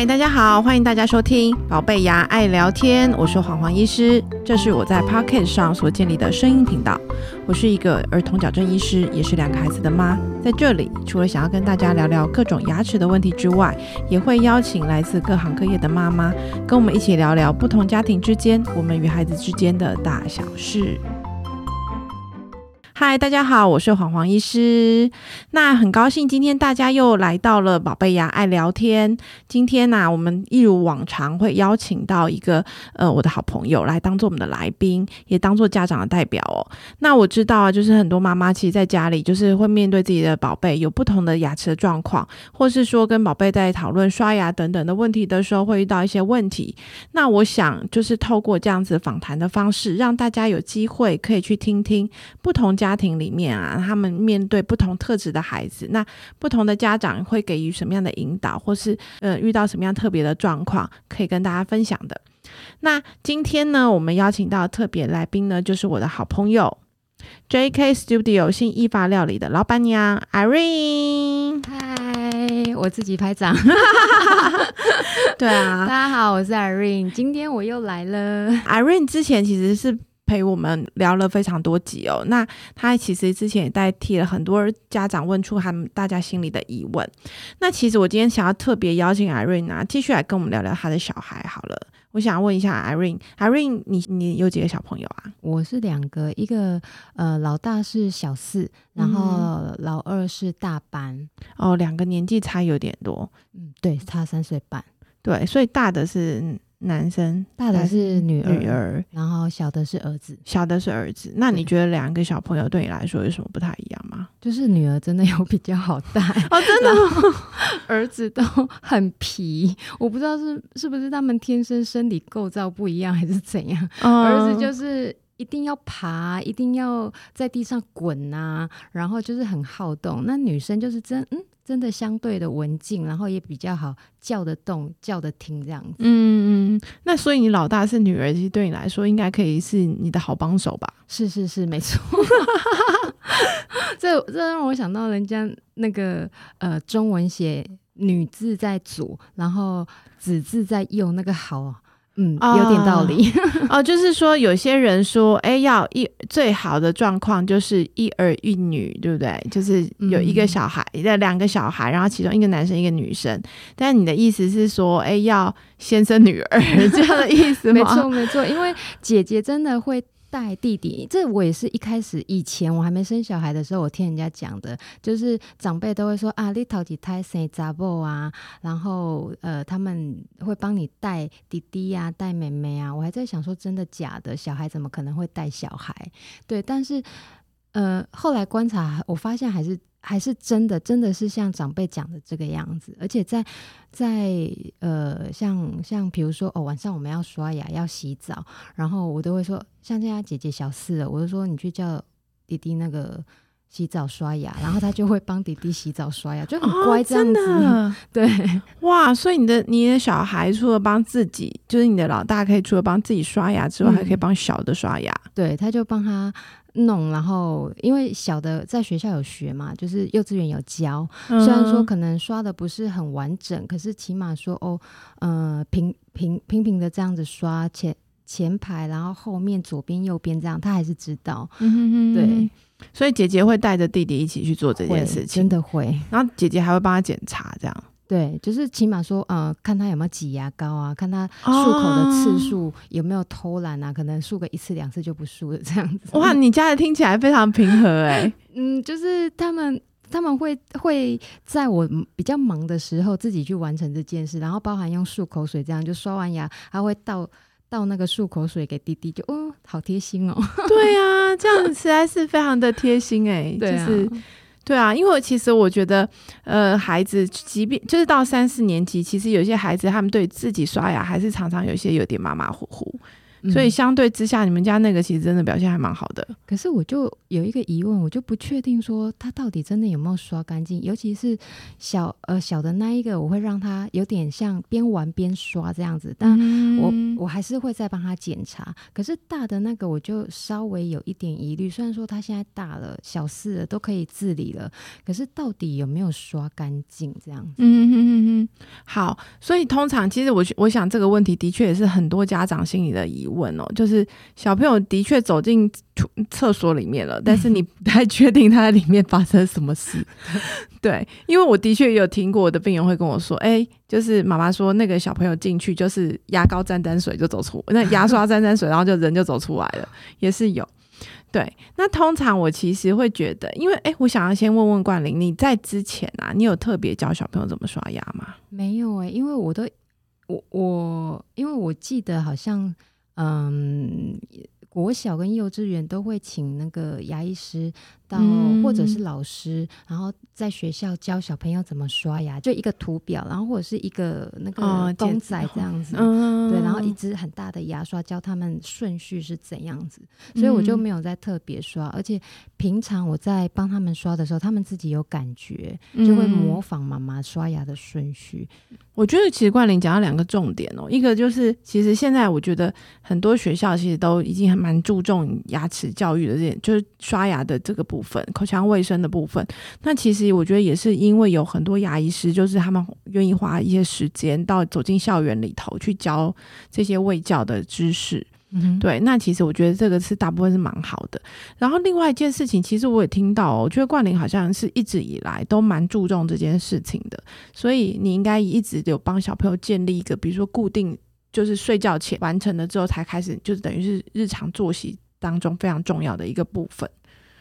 嗨，大家好，欢迎大家收听《宝贝牙爱聊天》，我是黄黄医师，这是我在 Pocket 上所建立的声音频道。我是一个儿童矫正医师，也是两个孩子的妈。在这里，除了想要跟大家聊聊各种牙齿的问题之外，也会邀请来自各行各业的妈妈，跟我们一起聊聊不同家庭之间，我们与孩子之间的大小事。嗨，大家好，我是黄黄医师。那很高兴今天大家又来到了宝贝牙爱聊天。今天呢，我们一如往常会邀请到一个呃我的好朋友来当做我们的来宾，也当做家长的代表哦。那我知道啊，就是很多妈妈其实在家里就是会面对自己的宝贝有不同的牙齿的状况，或是说跟宝贝在讨论刷牙等等的问题的时候，会遇到一些问题。那我想就是透过这样子访谈的方式，让大家有机会可以去听听不同家。家庭里面啊，他们面对不同特质的孩子，那不同的家长会给予什么样的引导，或是呃遇到什么样特别的状况，可以跟大家分享的。那今天呢，我们邀请到特别来宾呢，就是我的好朋友 J.K. Studio 新意法料理的老板娘 Irene。嗨，我自己拍掌。对啊，大家好，我是 Irene，今天我又来了。Irene 之前其实是。陪我们聊了非常多集哦，那他其实之前也代替了很多家长问出他们大家心里的疑问。那其实我今天想要特别邀请 Irene 啊，继续来跟我们聊聊他的小孩好了。我想问一下 Irene，Irene，你你有几个小朋友啊？我是两个，一个呃老大是小四，然后老二是大班。哦，两个年纪差有点多。嗯，对，差三岁半。对，所以大的是。男生大的是女女儿，然后小的是儿子，小的是儿子。那你觉得两个小朋友对你来说有什么不太一样吗？就是女儿真的有比较好带 哦，真的，儿子都很皮。我不知道是是不是他们天生生理构造不一样，还是怎样。儿子就是一定要爬，一定要在地上滚啊，然后就是很好动。那女生就是真嗯。真的相对的文静，然后也比较好叫得动、叫得听这样子。嗯嗯，那所以你老大是女儿，其实对你来说应该可以是你的好帮手吧？是是是，没错。这这让我想到人家那个呃，中文写女字在左，然后子字在右，那个好。嗯，有点道理 哦。就是说，有些人说，哎，要一最好的状况就是一儿一女，对不对？就是有一个小孩，的两个小孩，然后其中一个男生，一个女生。但你的意思是说，哎，要先生女儿 这样的意思吗？没错，没错，因为姐姐真的会。带弟弟，这我也是一开始以前我还没生小孩的时候，我听人家讲的，就是长辈都会说啊，你头几胎生杂波啊，然后呃他们会帮你带弟弟呀，带妹妹啊。我还在想说，真的假的？小孩怎么可能会带小孩？对，但是呃后来观察，我发现还是。还是真的，真的是像长辈讲的这个样子，而且在在呃，像像比如说哦，晚上我们要刷牙要洗澡，然后我都会说，像这样姐姐小四了，我就说你去叫弟弟那个洗澡刷牙，然后他就会帮弟弟洗澡刷牙，就很乖这样子。对，哇，所以你的你的小孩除了帮自己，就是你的老大可以除了帮自己刷牙之外，还可以帮小的刷牙。对，他就帮他。弄，然后因为小的在学校有学嘛，就是幼稚园有教，虽然说可能刷的不是很完整，可是起码说哦，呃，平平平平的这样子刷前前排，然后后面左边右边这样，他还是知道。对，所以姐姐会带着弟弟一起去做这件事情，真的会。然后姐姐还会帮他检查，这样。对，就是起码说，呃，看他有没有挤牙膏啊，看他漱口的次数有没有偷懒啊，可能漱个一次两次就不漱了这样子。哇，你家的听起来非常平和哎。嗯，就是他们他们会会在我比较忙的时候自己去完成这件事，然后包含用漱口水这样，就刷完牙他会倒倒那个漱口水给弟弟，就哦，好贴心哦。对啊，这样实在是非常的贴心哎，就是。对啊，因为其实我觉得，呃，孩子即便就是到三四年级，其实有些孩子他们对自己刷牙还是常常有些有点马马虎虎。所以嗯相对之下，你们家那个其实真的表现还蛮好的。可是我就有一个疑问，我就不确定说他到底真的有没有刷干净，尤其是小呃小的那一个，我会让他有点像边玩边刷这样子，但我嗯我还是会再帮他检查。可是大的那个我就稍微有一点疑虑，虽然说他现在大了，小四了都可以自理了，可是到底有没有刷干净这样子？嗯嗯嗯嗯，好，所以通常其实我我想这个问题的确也是很多家长心里的疑问哦，就是小朋友的确走进图厕所里面了，但是 你不太确定他在里面发生什么事。对，因为我的确也有听过我的病人会跟我说，哎、就是妈妈说那个小朋友进去就是牙膏沾沾水就走出，那牙刷沾沾水，然后就人就走出来了，也是有。对，那通常我其实会觉得，因为哎、我想要先问问冠霖，你在之前啊，你有特别教小朋友怎么刷牙吗？没有诶、因为我都我我因为我记得好像嗯。国小跟幼稚园都会请那个牙医师到，嗯或者是老师，然后在学校教小朋友怎么刷牙，就一个图表，然后或者是一个那哦个公仔这样子，嗯。对，然后一支很大的牙刷教他们顺序是怎样子，所以我就嗯。没有再特别刷，而且平常我在帮他们刷的时候，他们自己有感觉，就会模嗯。仿妈妈刷牙的顺序。我觉得其实冠霖讲到两个重点哦，一个就是其实现在我觉得很多学校其实都已经还蛮注重牙齿教育的这点，就是刷牙的这个部分，口腔卫生的部分。那其实我觉得也是因为有很多牙医师，就是他们愿意花一些时间到走进校园里头去教这些卫教的知识。嗯，对，那其实我觉得这个是大部分是蛮好的。然后另外一件事情，其实我也听到、哦，我觉得冠霖好像是一直以来都蛮注重这件事情的，所以你应该一直有帮小朋友建立一个，比如说固定，就是睡觉前完成了之后才开始，就是等于是日常作息当中非常重要的一个部分。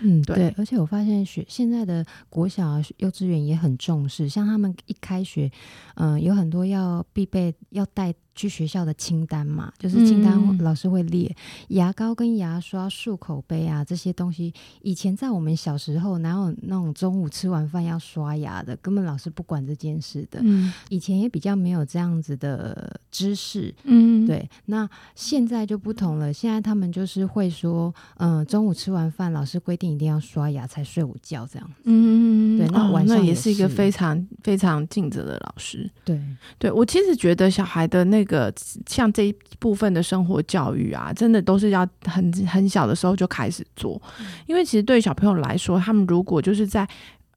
嗯，对。对，而且我发现学现在的国小、啊、幼稚园也很重视，像他们一开学，嗯、有很多要必备要带去学校的清单嘛，就是清单嗯老师会列、牙膏跟牙刷、漱口杯啊这些东西。以前在我们小时候，哪有那种中午吃完饭要刷牙的，根本老师不管这件事的。嗯以前也比较没有这样子的知识，嗯，对，那现在就不同了。现在他们就是会说，嗯、中午吃完饭，老师规定一定要刷牙才睡午觉，这样子。嗯，对那晚上也也是一个非常非常尽责的老师。对，对我其实觉得小孩的那个像这一部分的生活教育啊，真的都是要很很小的时候就开始做，因为其实对小朋友来说，他们如果就是在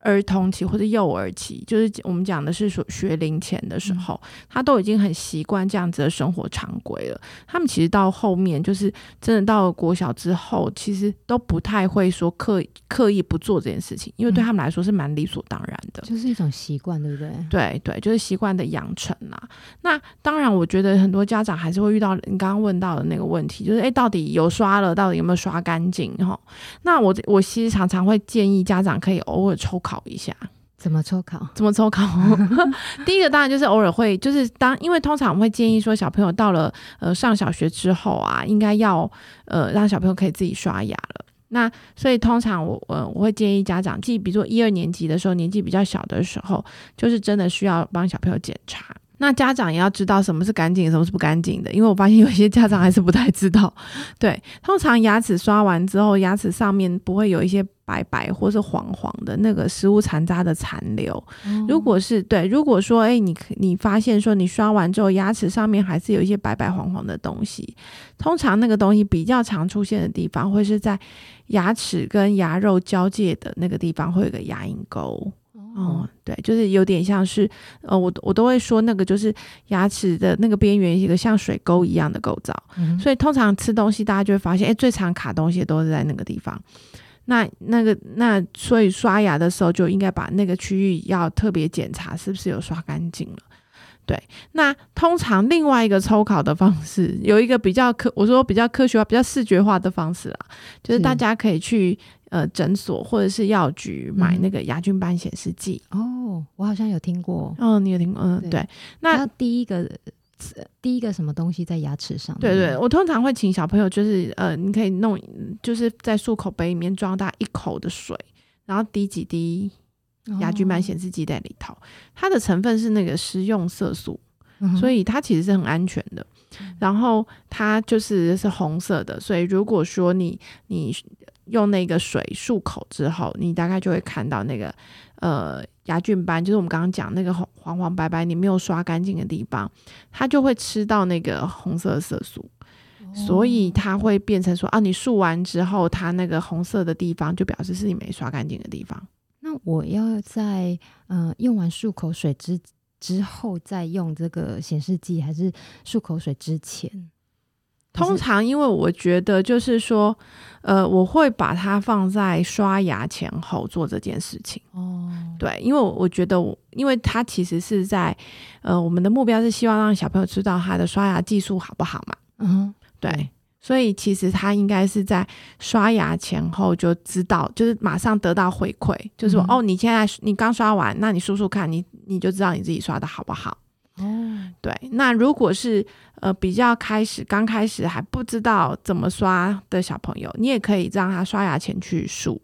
儿童期或者幼儿期，就是我们讲的是说学龄前的时候，他都已经很习惯这样子的生活常规了。他们其实到后面，就是真的到了国小之后，其实都不太会说刻意刻意不做这件事情，因为对他们来说是蛮理所当然的。就是一种习惯，对不对？对对，就是习惯的养成啦。那当然，我觉得很多家长还是会遇到你刚刚问到的那个问题，就是诶，到底有刷了，到底有没有刷干净？哈，那我我其实常常会建议家长可以偶尔抽考一下。怎么抽考？怎么抽考？第一个当然就是偶尔会，就是当因为通常我会建议说，小朋友到了呃上小学之后啊，应该要呃让小朋友可以自己刷牙了。那所以通常我呃我会建议家长，即比如说一二年级的时候，年纪比较小的时候，就是真的需要帮小朋友检查。那家长也要知道什么是干净，什么是不干净的，因为我发现有些家长还是不太知道。对，通常牙齿刷完之后，牙齿上面不会有一些白白或是黄黄的那个食物残渣的残留。哦如果是对，如果说哎，你可你发现说你刷完之后牙齿上面还是有一些白白黄黄的东西，通常那个东西比较常出现的地方会是在牙齿跟牙肉交界的那个地方会有个牙龈沟。哦哦，，对，就是有点像是，呃，我我都会说那个就是牙齿的那个边缘一个像水沟一样的构造，嗯所以通常吃东西大家就会发现，哎，最常卡东西都是在那个地方。那那个那所以刷牙的时候就应该把那个区域要特别检查是不是有刷干净了。对，那通常另外一个抽考的方式有一个比较科，我说比较科学化、比较视觉化的方式啊，就是是大家可以去呃诊所或者是药局买嗯那个牙菌斑显示剂。哦，我好像有听过。嗯，你有听过？嗯，对对。那第一个呃第一个什么东西在牙齿上？对对，我通常会请小朋友，就是呃，你可以弄，就是在漱口杯里面装大一口的水，然后滴几滴牙菌斑哦显示剂在里头。它的成分是那个食用色素，嗯所以它其实是很安全的。然后它就是是红色的，所以如果说你你用那个水漱口之后，你大概就会看到那个呃牙菌斑，就是我们刚刚讲那个黄黄黄白白你没有刷干净的地方，它就会吃到那个红色色素。所以它会变成说啊，你漱完之后，它那个红色的地方就表示是你没刷干净的地方。那我要在嗯用完漱口水之之后再用这个显示剂，还是漱口水之前？通常因为我觉得就是说，呃，我会把它放在刷牙前后做这件事情。哦，对，因为我觉得我，因为它其实是在呃，我们的目标是希望让小朋友知道他的刷牙技术好不好嘛。嗯。对，所以其实他应该是在刷牙前后就知道，就是马上得到回馈，就是说哦，你现在你刚刷完，那你数数看，你你就知道你自己刷的好不好。哦，对，那如果是呃比较开始刚开始还不知道怎么刷的小朋友，你也可以让他刷牙前去数，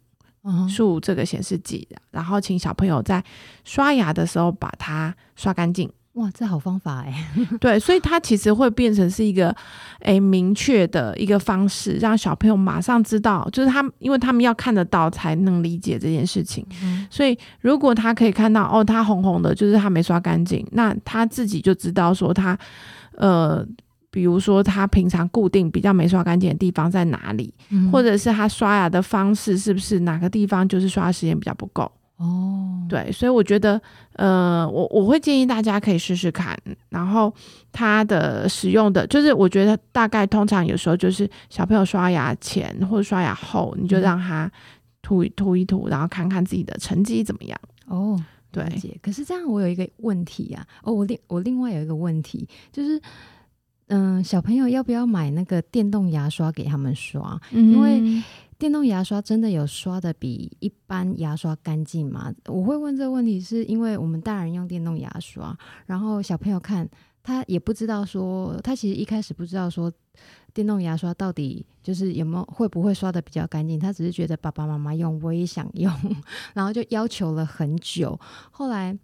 数这个显示剂，然后请小朋友在刷牙的时候把它刷干净。哇，这好方法哎！对，所以它其实会变成是一个诶明确的一个方式，让小朋友马上知道，就是他，因为他们要看得到才能理解这件事情。所以如果他可以看到哦，他红红的，就是他没刷干净，那他自己就知道说他呃，比如说他平常固定比较没刷干净的地方在哪里，或者是他刷牙的方式是不是哪个地方就是刷时间比较不够。哦，对，所以我觉得，呃，我我会建议大家可以试试看，然后它的使用的，就是我觉得大概通常有时候就是小朋友刷牙前或者刷牙后，你就让他涂涂一涂，然后看看自己的成绩怎么样。哦，对。可是这样我有一个问题啊，哦，我另我另外有一个问题就是，嗯，小朋友要不要买那个电动牙刷给他们刷？因为电动牙刷真的有刷的比一般牙刷干净吗？我会问这个问题，是因为我们大人用电动牙刷，然后小朋友看他也不知道说，他其实一开始不知道说电动牙刷到底就是有没有会不会刷的比较干净，他只是觉得爸爸妈妈用，我也想用，然后就要求了很久。后来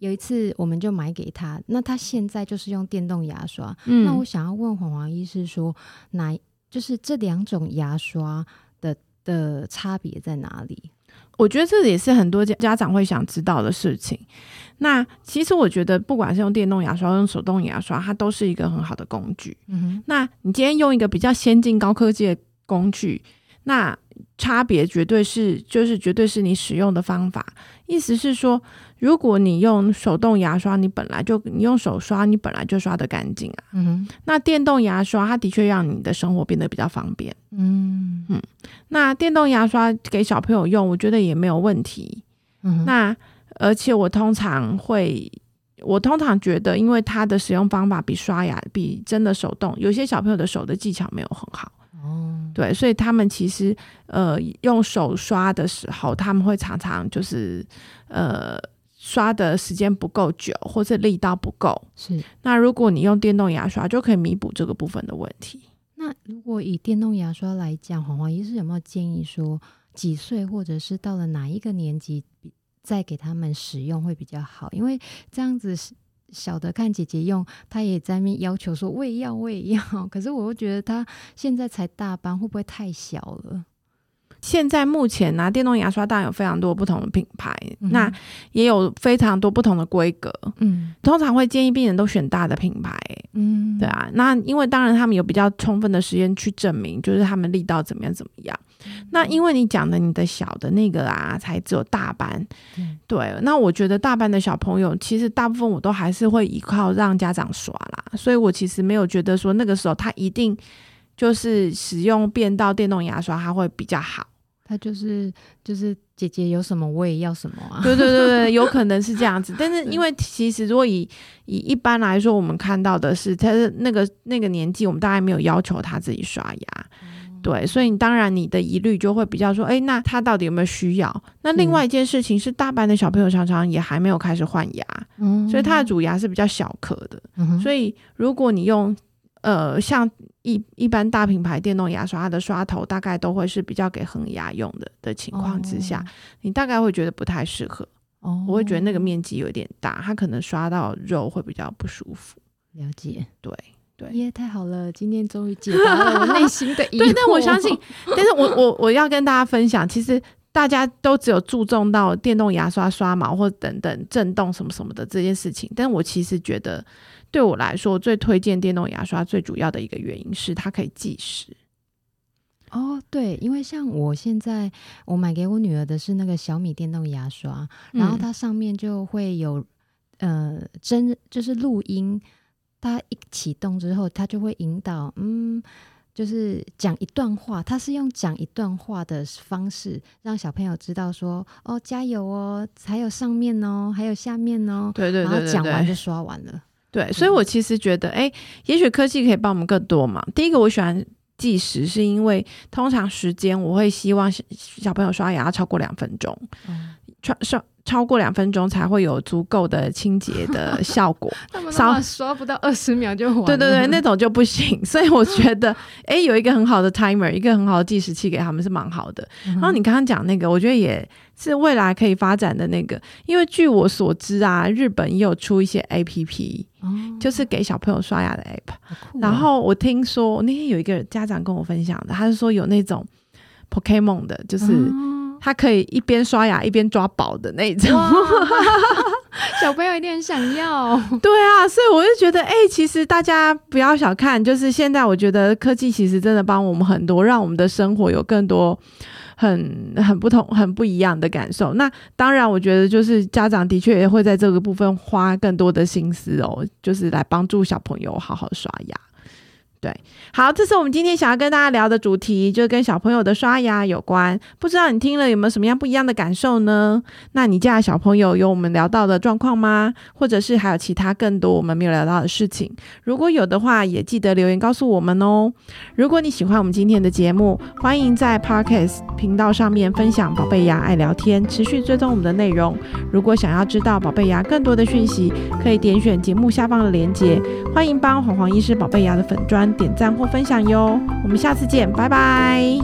有一次我们就买给他，那他现在就是用电动牙刷。那我想要问黄黄医师说，哪？就是这两种牙刷的的差别在哪里？我觉得这也是很多家家长会想知道的事情。那其实我觉得，不管是用电动牙刷、用手动牙刷，它都是一个很好的工具。嗯，那你今天用一个比较先进、高科技的工具，那差别绝对是，就是绝对是你使用的方法。意思是说。如果你用手动牙刷，你本来就你用手刷，你本来就刷的干净啊。嗯那电动牙刷，它的确让你的生活变得比较方便。嗯嗯。那电动牙刷给小朋友用，我觉得也没有问题。嗯。那而且我通常会，我通常觉得，因为它的使用方法比刷牙比真的手动，有些小朋友的手的技巧没有很好。哦。对，所以他们其实呃用手刷的时候，他们会常常就是呃。刷的时间不够久，或是力道不够，是。那如果你用电动牙刷，就可以弥补这个部分的问题。那如果以电动牙刷来讲，黄黄医师有没有建议说，几岁或者是到了哪一个年纪，再给他们使用会比较好？因为这样子小的看姐姐用，他也在面要求说我也要，我也要。可是我又觉得他现在才大班，会不会太小了？现在目前拿电动牙刷当然有非常多不同的品牌，那也有非常多不同的规格。嗯，通常会建议病人都选大的品牌。嗯，对啊，那因为当然他们有比较充分的时间去证明，就是他们力道怎么样怎么样。那因为你讲的你的小的那个啊，才只有大班。对，那我觉得大班的小朋友，其实大部分我都还是会依靠让家长刷啦，所以我其实没有觉得说那个时候他一定就是使用变道电动牙刷，它会比较好。他就是就是姐姐有什么我也要什么啊！对对对对，有可能是这样子。但是因为其实如果以以一般来说，我们看到的是他的那个那个年纪，我们大概没有要求他自己刷牙，对，所以你当然你的疑虑就会比较说，哎，那他到底有没有需要？那另外一件事情是，大班的小朋友常常也还没有开始换牙，所以他的主牙是比较小颗的，所以如果你用。呃，像一一般大品牌电动牙刷，它的刷头大概都会是比较给恒牙用的的情况之下，你大概会觉得不太适合。哦，我会觉得那个面积有点大，它可能刷到肉会比较不舒服。了解，对对。耶，太好了！今天终于解答了我内心的疑惑。对，但我相信，但是我我我要跟大家分享，其实大家都只有注重到电动牙刷刷毛或等等震动什么什么的这件事情，但我其实觉得，对我来说，最推荐电动牙刷最主要的一个原因是它可以计时。哦，对，因为像我现在我买给我女儿的是那个小米电动牙刷，然后它上面就会有呃真就是录音，它一启动之后，它就会引导，嗯，就是讲一段话，他是用讲一段话的方式让小朋友知道说，哦，加油哦，还有上面哦，还有下面哦，对对对，然后讲完就刷完了。对，所以我其实觉得，哎，也许科技可以帮我们更多嘛。第一个，我喜欢。计时是因为通常时间我会希望小朋友刷牙超过两分钟，刷刷超过两分钟才会有足够的清洁的 效果。少刷不到二十秒就完，对对对，那种就不行。所以我觉得，哎，有一个很好的 timer，一个很好的计时器给他们是蛮好的。然后你刚刚讲那个，我觉得也是未来可以发展的那个，因为据我所知啊，日本也有出一些 A P P。就是给小朋友刷牙的 app，然后我听说那天有一个家长跟我分享的，他是说有那种 Pokemon 的，就是他可以一边刷牙一边抓宝的那种，小朋友一定很想要。对啊，所以我就觉得，哎，其实大家不要小看，就是现在我觉得科技其实真的帮我们很多，让我们的生活有更多。很很不同、很不一样的感受。那当然，我觉得就是家长的确也会在这个部分花更多的心思哦，就是来帮助小朋友好好刷牙。对，好，这是我们今天想要跟大家聊的主题，就是跟小朋友的刷牙有关。不知道你听了有没有什么样不一样的感受呢？那你家的小朋友有我们聊到的状况吗？或者是还有其他更多我们没有聊到的事情？如果有的话，也记得留言告诉我们哦。如果你喜欢我们今天的节目，欢迎在 Parkes 频道上面分享“宝贝牙爱聊天”，持续追踪我们的内容。如果想要知道宝贝牙更多的讯息，可以点选节目下方的链接。欢迎帮黄黄医师宝贝牙的粉砖。点赞或分享哟。我们下次见拜拜。